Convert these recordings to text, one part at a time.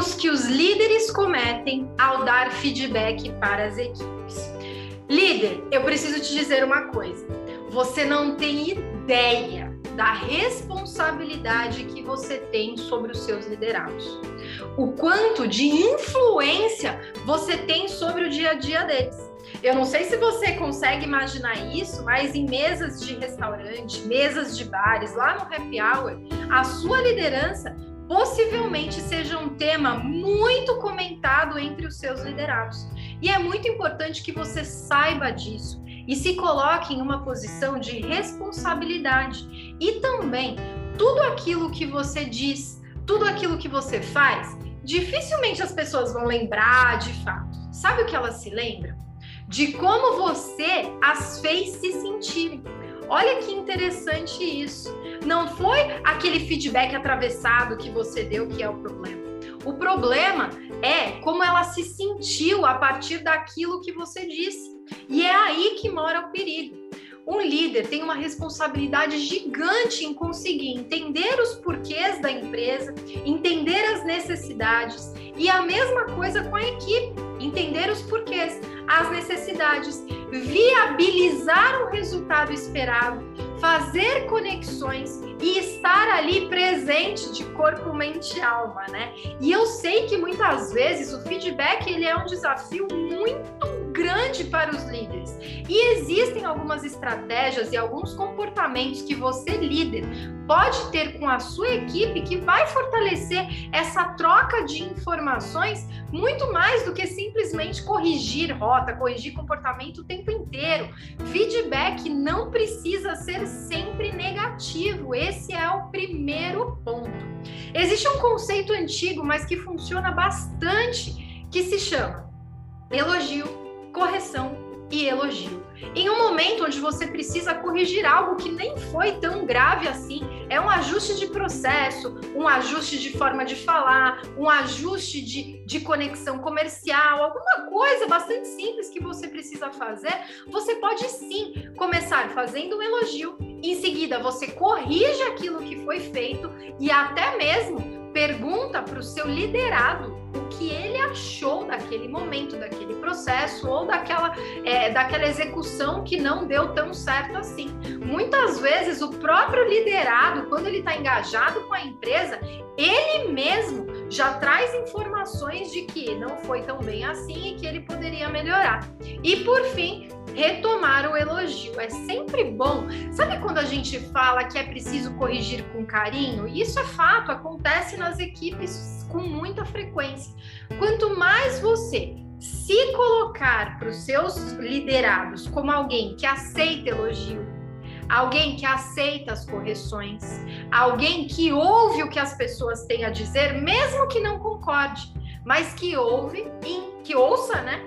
Erros que os líderes cometem ao dar feedback para as equipes. Líder, eu preciso te dizer uma coisa. Você não tem ideia da responsabilidade que você tem sobre os seus liderados. O quanto de influência você tem sobre o dia a dia deles. Eu não sei se você consegue imaginar isso, mas em mesas de restaurante, mesas de bares, lá no happy hour, a sua liderança possivelmente seja um tema muito comentado entre os seus liderados. E é muito importante que você saiba disso e se coloque em uma posição de responsabilidade. E também, tudo aquilo que você diz, tudo aquilo que você faz, dificilmente as pessoas vão lembrar de fato. Sabe o que elas se lembram? De como você as fez se sentirem. Olha que interessante isso. Não foi aquele feedback atravessado que você deu que é o problema. O problema é como ela se sentiu a partir daquilo que você disse. E é aí que mora o perigo. Um líder tem uma responsabilidade gigante em conseguir entender os porquês da empresa, entender as necessidades e a mesma coisa com a equipe, entender os porquês, as necessidades, viabilizar o resultado esperado, fazer conexões e estar ali presente de corpo, mente e alma, né? E eu sei que muitas vezes o feedback ele é um desafio muito grande para os líderes. E existem algumas estratégias e alguns comportamentos que você, líder, pode ter com a sua equipe que vai fortalecer essa troca de informações muito mais do que simplesmente corrigir rota, corrigir comportamento o tempo inteiro. Feedback não precisa ser sempre negativo. Esse é o primeiro ponto. Existe um conceito antigo, mas que funciona bastante, que se chama elogio correção e elogio. Em um momento onde você precisa corrigir algo que nem foi tão grave assim, é um ajuste de processo, um ajuste de forma de falar, um ajuste de, de conexão comercial, alguma coisa bastante simples que você precisa fazer, você pode sim começar fazendo um elogio, em seguida você corrige aquilo que foi feito e até mesmo pergunta para o seu liderado que ele achou daquele momento, daquele processo ou daquela, é, daquela execução que não deu tão certo assim. Muitas vezes o próprio liderado, quando ele está engajado com a empresa, ele mesmo já traz informações de que não foi tão bem assim e que ele poderia melhorar. E por fim, retomar o elogio. É sempre bom. Sabe quando a gente fala que é preciso corrigir com carinho? Isso é fato, acontece nas equipes com muita frequência. Quanto mais você se colocar para os seus liderados como alguém que aceita elogio, alguém que aceita as correções, alguém que ouve o que as pessoas têm a dizer, mesmo que não concorde, mas que ouve, que ouça, né?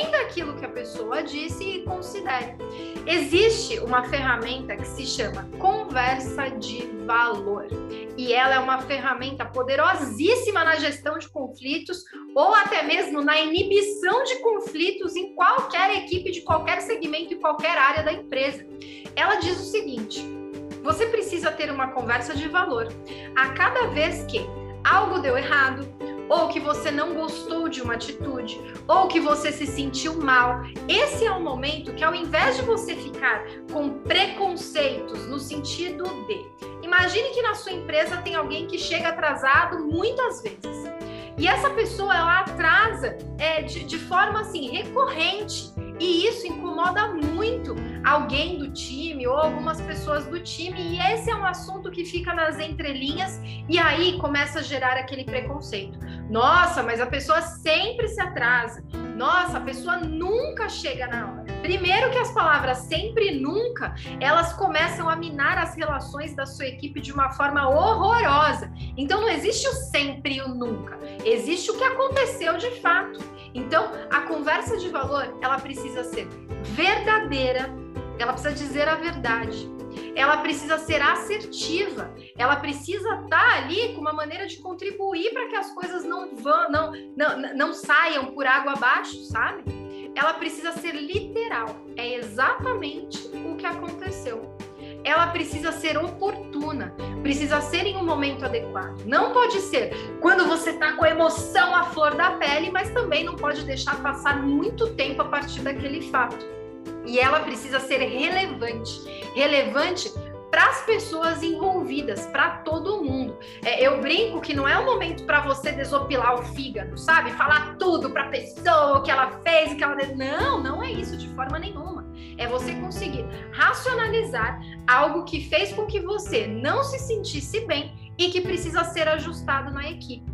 Entenda aquilo que a pessoa disse e considere. Existe uma ferramenta que se chama conversa de valor. E ela é uma ferramenta poderosíssima na gestão de conflitos ou até mesmo na inibição de conflitos em qualquer equipe de qualquer segmento e qualquer área da empresa. Ela diz o seguinte: você precisa ter uma conversa de valor. A cada vez que algo deu errado, ou que você não gostou de uma atitude, ou que você se sentiu mal. Esse é o momento que, ao invés de você ficar com preconceitos no sentido de, imagine que na sua empresa tem alguém que chega atrasado muitas vezes. E essa pessoa ela atrasa é, de, de forma assim recorrente e isso incomoda muito alguém do time ou algumas pessoas do time, e esse é um assunto que fica nas entrelinhas e aí começa a gerar aquele preconceito. Nossa, mas a pessoa sempre se atrasa. Nossa, a pessoa nunca chega na hora. Primeiro que as palavras sempre e nunca, elas começam a minar as relações da sua equipe de uma forma horrorosa. Então não existe o sempre e o nunca. Existe o que aconteceu de fato. Então, a conversa de valor, ela precisa ser verdadeira, ela precisa dizer a verdade. Ela precisa ser assertiva, ela precisa estar tá ali com uma maneira de contribuir para que as coisas não vão, não, não, não saiam por água abaixo, sabe? Ela precisa ser literal. É exatamente o que aconteceu. ela precisa ser oportuna, precisa ser em um momento adequado. Não pode ser quando você está com a emoção à flor da pele, mas também não pode deixar passar muito tempo a partir daquele fato. E ela precisa ser relevante. Relevante para as pessoas envolvidas, para todo mundo. É, eu brinco que não é o momento para você desopilar o fígado, sabe? Falar tudo para a pessoa, o que ela fez, o que ela. Não, não é isso de forma nenhuma. É você conseguir racionalizar algo que fez com que você não se sentisse bem e que precisa ser ajustado na equipe.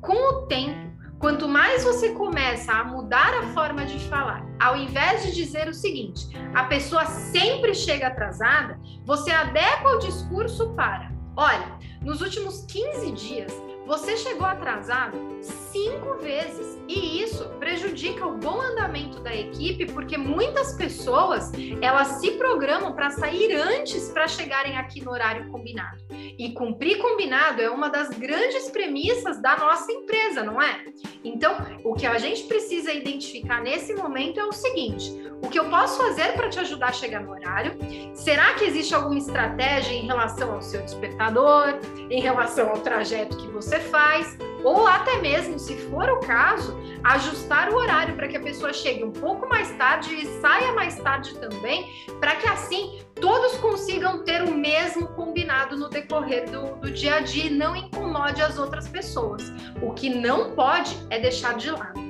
Com o tempo, Quanto mais você começa a mudar a forma de falar, ao invés de dizer o seguinte, a pessoa sempre chega atrasada, você adequa o discurso para: olha, nos últimos 15 dias você chegou atrasado cinco vezes e isso prejudica o bom andamento da equipe porque muitas pessoas elas se programam para sair antes para chegarem aqui no horário combinado. E cumprir combinado é uma das grandes premissas da nossa empresa, não é? Então, o que a gente precisa identificar nesse momento é o seguinte: o que eu posso fazer para te ajudar a chegar no horário? Será que existe alguma estratégia em relação ao seu despertador, em relação ao trajeto que você faz? Ou até mesmo, se for o caso, ajustar o horário para que a pessoa chegue um pouco mais tarde e saia mais tarde também, para que assim todos consigam ter o mesmo combinado no decorrer do, do dia a dia e não incomode as outras pessoas. O que não pode é deixar de lado.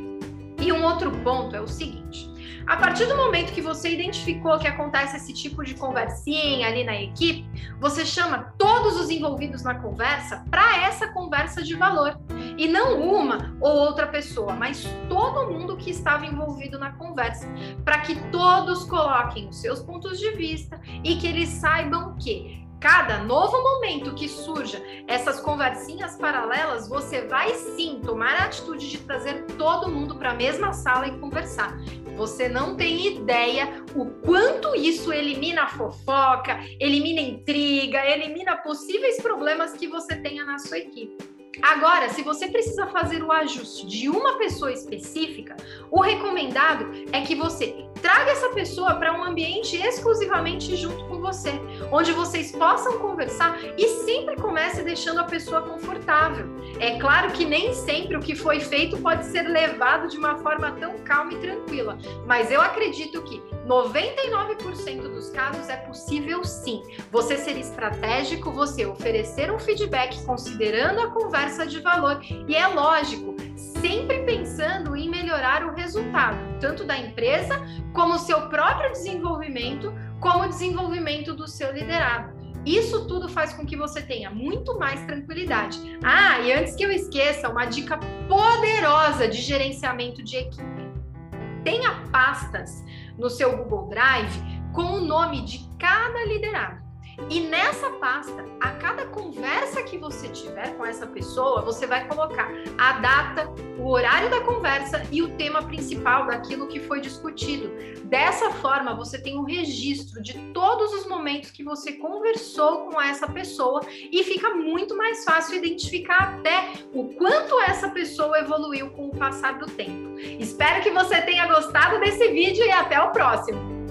E um outro ponto é o seguinte: a partir do momento que você identificou que acontece esse tipo de conversinha ali na equipe, você chama todos os envolvidos na conversa para essa conversa de valor. E não uma ou outra pessoa, mas todo mundo que estava envolvido na conversa, para que todos coloquem os seus pontos de vista e que eles saibam que cada novo momento que surja essas conversinhas paralelas, você vai sim tomar a atitude de trazer todo mundo para a mesma sala e conversar. Você não tem ideia o quanto isso elimina fofoca, elimina intriga, elimina possíveis problemas que você tenha na sua equipe. Agora, se você precisa fazer o ajuste de uma pessoa específica, o recomendado é que você traga essa pessoa para um ambiente exclusivamente junto com você, onde vocês possam conversar e sempre comece deixando a pessoa confortável. É claro que nem sempre o que foi feito pode ser levado de uma forma tão calma e tranquila, mas eu acredito que 99% dos casos é possível sim. Você ser estratégico, você oferecer um feedback considerando a conversa de valor e é lógico, sempre pensando em melhorar o resultado, tanto da empresa como o seu próprio desenvolvimento, como o desenvolvimento do seu liderado. Isso tudo faz com que você tenha muito mais tranquilidade. Ah, e antes que eu esqueça, uma dica poderosa de gerenciamento de equipe. Tenha pastas no seu Google Drive com o nome de cada liderado. E nessa pasta, a cada conversa que você tiver com essa pessoa, você vai colocar a data, o horário da conversa e o tema principal daquilo que foi discutido. Dessa forma, você tem um registro de todos os momentos que você conversou com essa pessoa e fica muito mais fácil identificar até o quanto essa pessoa evoluiu com o passar do tempo. Espero que você tenha gostado desse vídeo e até o próximo!